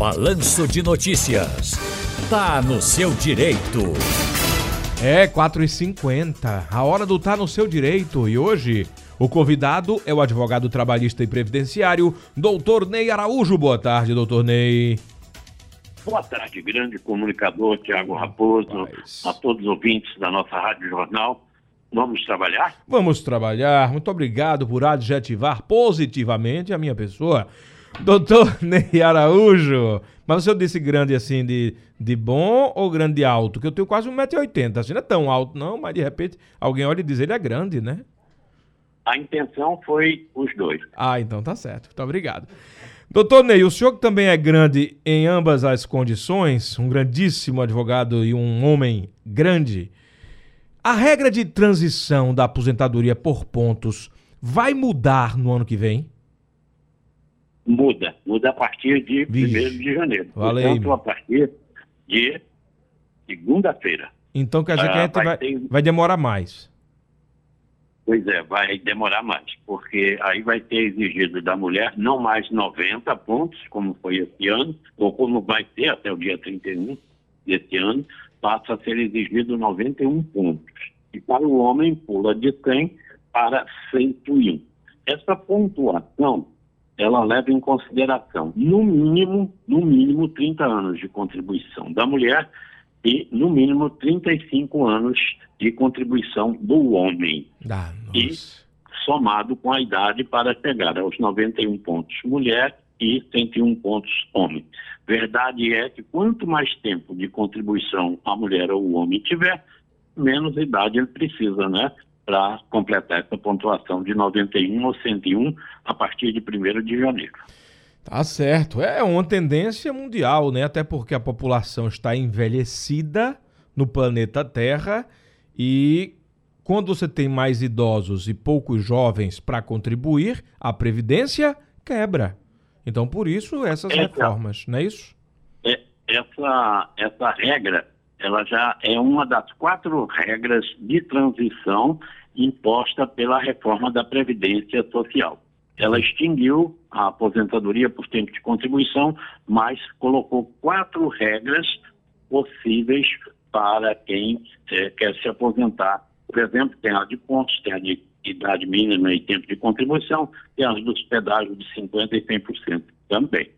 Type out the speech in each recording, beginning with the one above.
Balanço de Notícias. Tá no seu direito. É 4h50, a hora do Tá no seu direito. E hoje, o convidado é o advogado trabalhista e previdenciário, doutor Ney Araújo. Boa tarde, doutor Ney. Boa tarde, grande comunicador Tiago Raposo, a todos os ouvintes da nossa Rádio Jornal. Vamos trabalhar? Vamos trabalhar. Muito obrigado por adjetivar positivamente a minha pessoa. Doutor Ney Araújo, mas o senhor disse grande assim de, de bom ou grande alto? Que eu tenho quase 1,80m, assim, não é tão alto não, mas de repente alguém olha e diz, ele é grande, né? A intenção foi os dois. Ah, então tá certo. Muito obrigado. Doutor Ney, o senhor que também é grande em ambas as condições, um grandíssimo advogado e um homem grande, a regra de transição da aposentadoria por pontos vai mudar no ano que vem? Muda. Muda a partir de 1 de janeiro. Valeu. Portanto, a partir de segunda-feira. Então quer dizer que a Ah, gente vai, vai ter- vai demorar mais. Pois é, vai demorar mais, porque aí vai ter exigido da mulher não mais 90 pontos, como foi esse ano, ou como vai ser até o dia 31 desse ano, passa a ser exigido 91 pontos. E para o homem, pula de 100 para 101. Essa pontuação, ela leva em consideração, no mínimo, no mínimo 30 anos de contribuição da mulher e, no mínimo, 35 anos de contribuição do homem Ah, E- somado com a idade para chegar aos 91 pontos mulher e 101 pontos homem. Verdade é que quanto mais tempo de contribuição a mulher ou o homem tiver, menos idade ele precisa, né? Para completar essa pontuação de 91 ou 101 a partir de 1 de janeiro. Tá certo. É uma tendência mundial, né? Até porque a população está envelhecida no planeta Terra e quando você tem mais idosos e poucos jovens para contribuir, a previdência quebra. Então, por isso, essas É, reformas, não é isso? É, essa, essa regra, ela já é uma das quatro regras de transição imposta pela reforma da Previdência Social. Ela extinguiu a aposentadoria por tempo de contribuição, mas colocou quatro regras possíveis para quem eh, quer se aposentar. Por exemplo, tem a de pontos, tem a de idade mínima e tempo de contribuição, tem as dos pedágios de 50% e 100% também.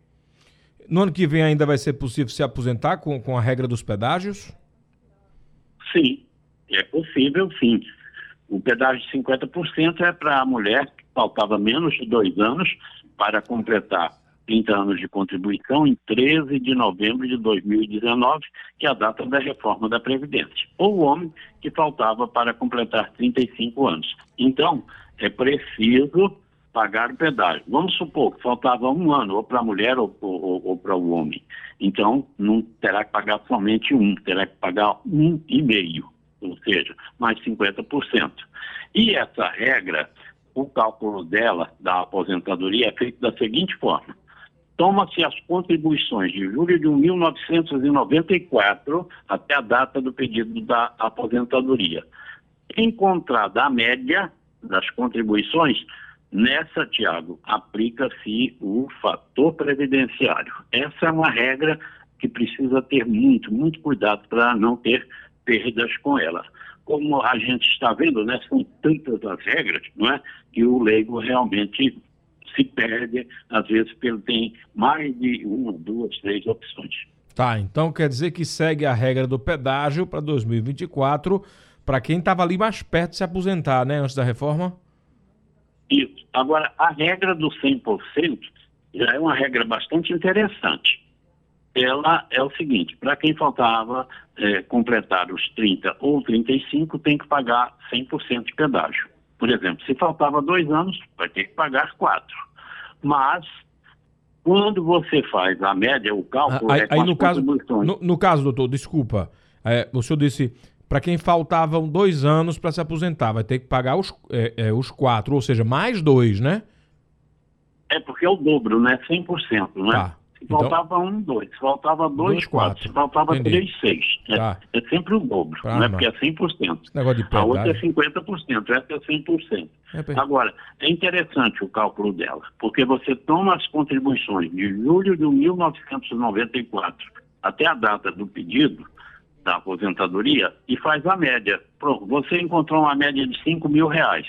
No ano que vem ainda vai ser possível se aposentar com, com a regra dos pedágios? Sim, é possível, sim. O pedágio de 50% é para a mulher que faltava menos de dois anos para completar 30 anos de contribuição em 13 de novembro de 2019, que é a data da reforma da Previdência. Ou o homem que faltava para completar 35 anos. Então, é preciso pagar o pedágio. Vamos supor que faltava um ano, ou para a mulher ou, ou- ou para o homem. Então, não terá que pagar somente um, terá que pagar um e meio, ou seja, mais 50%. E essa regra, o cálculo dela, da aposentadoria, é feito da seguinte forma. Toma-se as contribuições de julho de 1994 até a data do pedido da aposentadoria. Encontrada a média das contribuições, nessa, Tiago, aplica-se o fator previdenciário. Essa é uma regra que precisa ter muito, muito cuidado para não ter perdas com ela. Como a gente está vendo, né, são tantas as regras, não é, que o leigo realmente se perde, às vezes, porque ele tem mais de uma, duas, três opções. Tá, então quer dizer que segue a regra do pedágio para 2024 para quem estava ali mais perto de se aposentar, né, antes da reforma? Isso. Agora, a regra do 100% já é uma regra bastante interessante. Ela é o seguinte: para quem faltava eh, completar os 30 ou 35, tem que pagar 100% de pedágio. Por exemplo, se faltava dois anos, vai ter que pagar quatro. Mas, quando você faz a média, o cálculo aí é com aí no, caso, no, no caso, doutor, desculpa, é, o senhor disse para quem faltavam dois anos para se aposentar, vai ter que pagar os, é, é, os quatro, ou seja, mais dois, né? É porque é o dobro, né? 100%, né? Tá. então, faltava um, dois. Se faltava dois, dois quatro. quatro. Se faltava Entendi. três, seis. É, tá. é, sempre o dobro, pra né? Porque é 100%. negócio de a outra é 50%, essa é 100%. É Agora, é interessante o cálculo dela, porque você toma as contribuições de julho de 1994 até a data do pedido da aposentadoria e faz a média. Pronto, você encontrou uma média de 5 mil reais.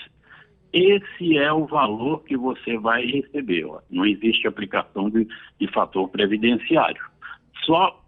Esse é o valor que você vai receber. Ó. Não existe aplicação de, de fator previdenciário. Só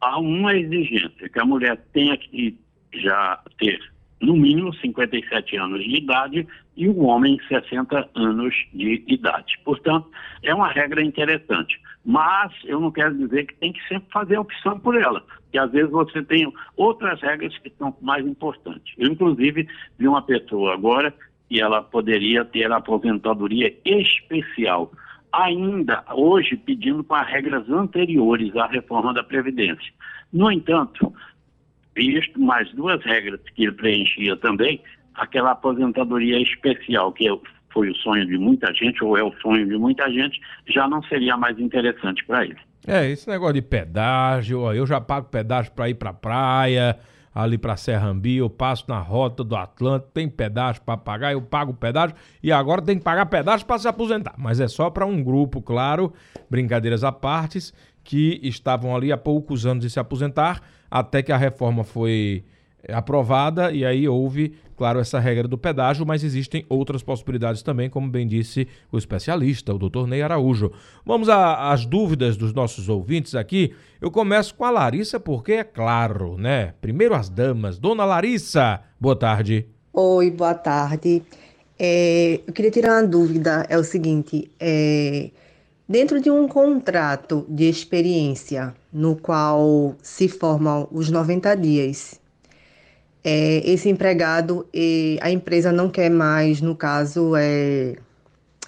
há uma exigência, que a mulher tenha que já ter no mínimo 57 anos de idade e o homem 60 anos de idade. Portanto, é uma regra interessante. Mas eu não quero dizer que tem que sempre fazer a opção por ela, que às vezes você tem outras regras que são mais importantes. Eu, inclusive, vi uma pessoa agora e ela poderia ter a aposentadoria especial, ainda hoje pedindo para regras anteriores à reforma da Previdência. No entanto, visto mais duas regras que ele preenchia também, aquela aposentadoria especial, que foi o sonho de muita gente, ou é o sonho de muita gente, já não seria mais interessante para ele. É, esse negócio de pedágio, ó, eu já pago pedágio para ir para praia, ali para Serrambi, eu passo na rota do Atlântico, tem pedágio para pagar, eu pago pedágio e agora tem que pagar pedágio para se aposentar. Mas é só para um grupo, claro, brincadeiras à partes, que estavam ali há poucos anos de se aposentar, até que a reforma foi aprovada e aí houve, claro, essa regra do pedágio, mas existem outras possibilidades também, como bem disse o especialista, o doutor Ney Araújo. Vamos às dúvidas dos nossos ouvintes aqui. Eu começo com a Larissa, porque é claro, né? Primeiro as damas. Dona Larissa, boa tarde. Oi, boa tarde. É, eu queria tirar uma dúvida, é o seguinte, é, dentro de um contrato de experiência no qual se formam os 90 dias é, esse empregado e a empresa não quer mais, no caso, é,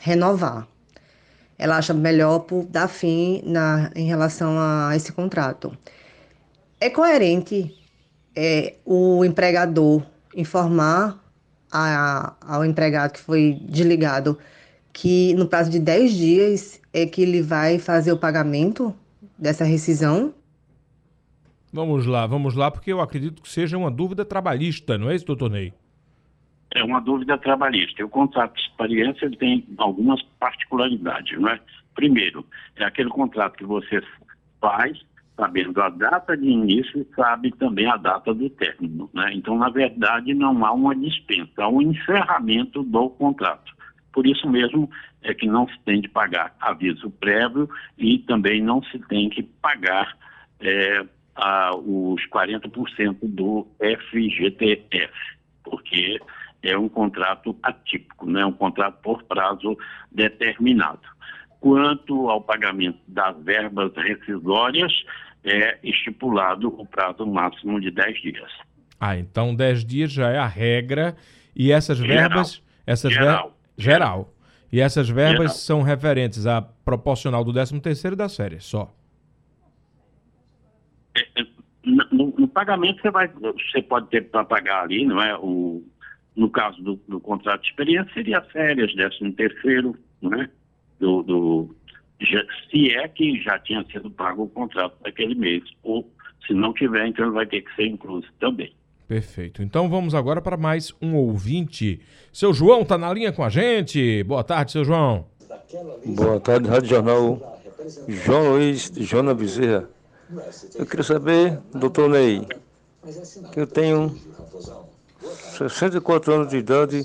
renovar. Ela acha melhor por dar fim na, em relação a esse contrato. É coerente é, o empregador informar a, ao empregado que foi desligado que no prazo de 10 dias é que ele vai fazer o pagamento dessa rescisão Vamos lá, vamos lá, porque eu acredito que seja uma dúvida trabalhista, não é isso, doutor Ney? É uma dúvida trabalhista. O contrato de experiência ele tem algumas particularidades, não é? Primeiro, é aquele contrato que você faz sabendo a data de início e sabe também a data do término, né? Então, na verdade, não há uma dispensa, há um encerramento do contrato. Por isso mesmo é que não se tem de pagar aviso prévio e também não se tem que pagar é, a, os 40% do FGTS, porque é um contrato atípico, não é um contrato por prazo determinado. Quanto ao pagamento das verbas rescisórias, é estipulado o prazo máximo de 10 dias. Ah, então 10 dias já é a regra e essas verbas... Geral. Essas geral. Ver... geral. E essas verbas geral. são referentes à proporcional do 13 terceiro e das férias, só. no, no, pagamento você vai, você pode ter para pagar ali, não é? O, no caso do, do contrato de experiência seria férias, décimo terceiro, não é? Do, do já, se é que já tinha sido pago o contrato daquele mês, ou se não tiver, então vai ter que ser incluso também. Perfeito. Então vamos agora para mais um ouvinte. Seu João está na linha com a gente. Boa tarde, seu João. Boa tarde, Rádio Jornal. João Luiz Jona Bezerra. Eu queria saber, doutor Ney, que eu tenho 64 anos de idade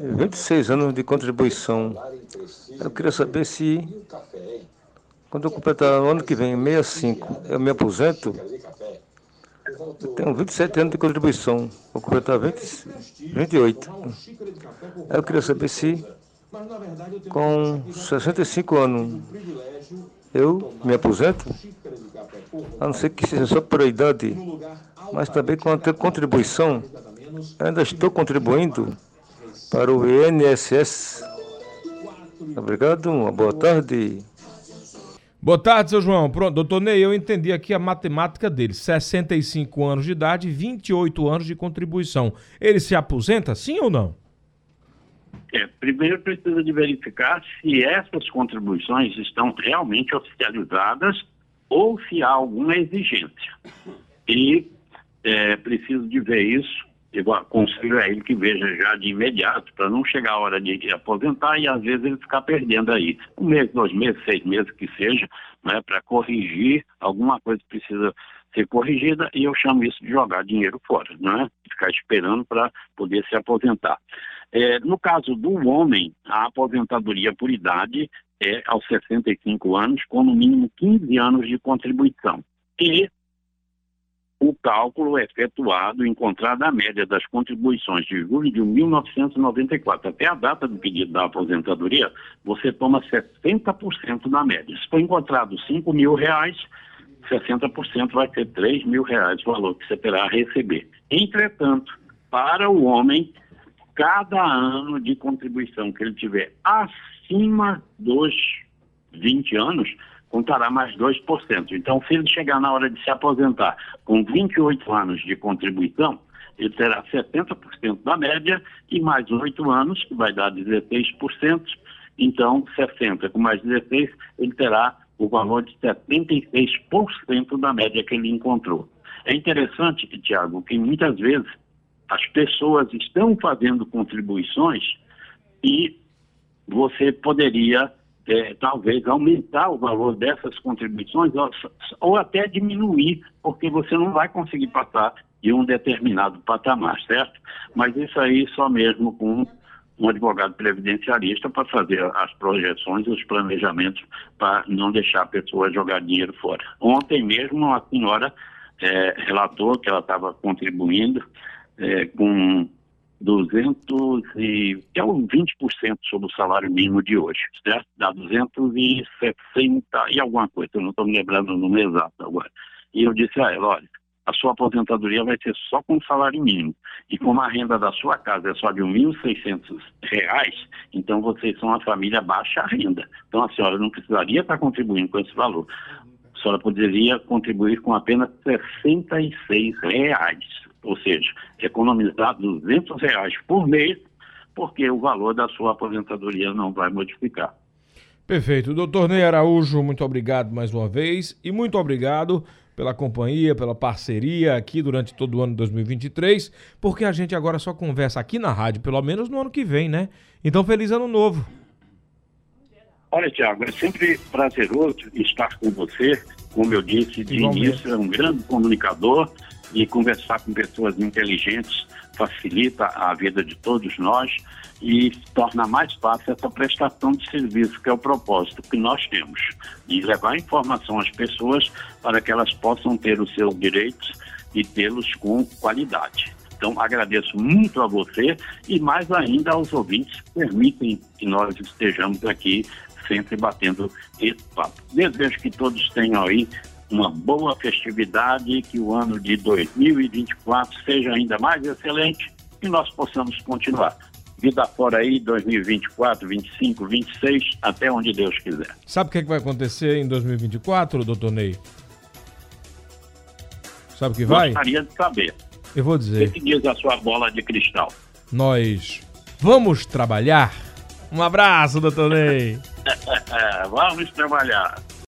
e 26 anos de contribuição. Eu queria saber se, quando eu completar o ano que vem, 65, eu me aposento. Eu tenho 27 anos de contribuição, vou completar 20, 28. Eu queria saber se, com 65 anos, eu me aposento a não ser que seja só por idade, mas também com a contribuição. Ainda estou contribuindo para o INSS. Obrigado, uma boa tarde. Boa tarde, seu João. Pronto, doutor Ney, eu entendi aqui a matemática dele. 65 anos de idade, 28 anos de contribuição. Ele se aposenta, sim ou não? É, primeiro precisa de verificar se essas contribuições estão realmente oficializadas ou se há alguma exigência. E é, preciso de ver isso. Eu aconselho a ele que veja já de imediato, para não chegar a hora de aposentar e às vezes ele ficar perdendo aí um mês, dois meses, seis meses que seja, né, para corrigir alguma coisa que precisa ser corrigida e eu chamo isso de jogar dinheiro fora, né? Ficar esperando para poder se aposentar. É, no caso do homem, a aposentadoria por idade é aos 65 anos, com no mínimo 15 anos de contribuição. E o cálculo é efetuado encontrada a média das contribuições de julho de 1994 até a data do pedido da aposentadoria, você toma 60% da média. Se for encontrado 5 mil reais, 60% vai ser 3 mil reais o valor que você terá a receber. Entretanto, para o homem, cada ano de contribuição que ele tiver acima dos 20 anos, contará mais 2%. Então, se ele chegar na hora de se aposentar com 28 anos de contribuição, ele terá 70% da média e mais 8 anos, que vai dar 16%. Então, 60 com mais 16, ele terá o valor de 76% da média que ele encontrou. É interessante, Tiago, que muitas vezes as pessoas estão fazendo contribuições e você poderia é, talvez aumentar o valor dessas contribuições ou, ou, até diminuir, porque você não vai conseguir passar de um determinado patamar, certo? Mas isso aí só mesmo com um advogado previdenciarista para fazer as projeções, os planejamentos, para não deixar a pessoa jogar dinheiro fora. Ontem mesmo uma senhora é, relatou que ela estava contribuindo é, com 200 e, que é um 20% sobre o salário mínimo de hoje, certo? Dá 260 e alguma coisa, eu não estou me lembrando o número exato agora. E eu disse a ela, olha, a sua aposentadoria vai ser só com o salário mínimo. E como a renda da sua casa é só de R$ 1.600, então vocês são uma família baixa renda. Então a senhora não precisaria estar contribuindo com esse valor. A senhora poderia contribuir com apenas 66 reais ou seja, economizar 200 reais por mês, porque o valor da sua aposentadoria não vai modificar. Perfeito. Doutor Ney Araújo, muito obrigado mais uma vez e muito obrigado pela companhia, pela parceria aqui durante todo o ano de 2023, porque a gente agora só conversa aqui na rádio, pelo menos no ano que vem, né? Então, feliz ano novo. Olha, Tiago, é sempre prazeroso estar com você. Como eu disse de início, é um grande comunicador e conversar com pessoas inteligentes facilita a vida de todos nós e torna mais fácil essa prestação de serviço, que é o propósito que nós temos, de levar informação às pessoas para que elas possam ter os seus direitos e tê-los com qualidade. Então, agradeço muito a você e mais ainda aos ouvintes que permitem que nós estejamos aqui sempre batendo esse papo. Desejo que todos tenham aí uma boa festividade, que o ano de 2024 seja ainda mais excelente e nós possamos continuar. Vida fora aí, 2024, 25, 26, até onde Deus quiser. Sabe o que, é que vai acontecer em 2024, doutor Ney? Sabe o que vai? Gostaria de saber. Eu vou dizer. O que diz a sua bola de cristal? Nós vamos trabalhar. Um abraço, doutor Ney. vamos trabalhar.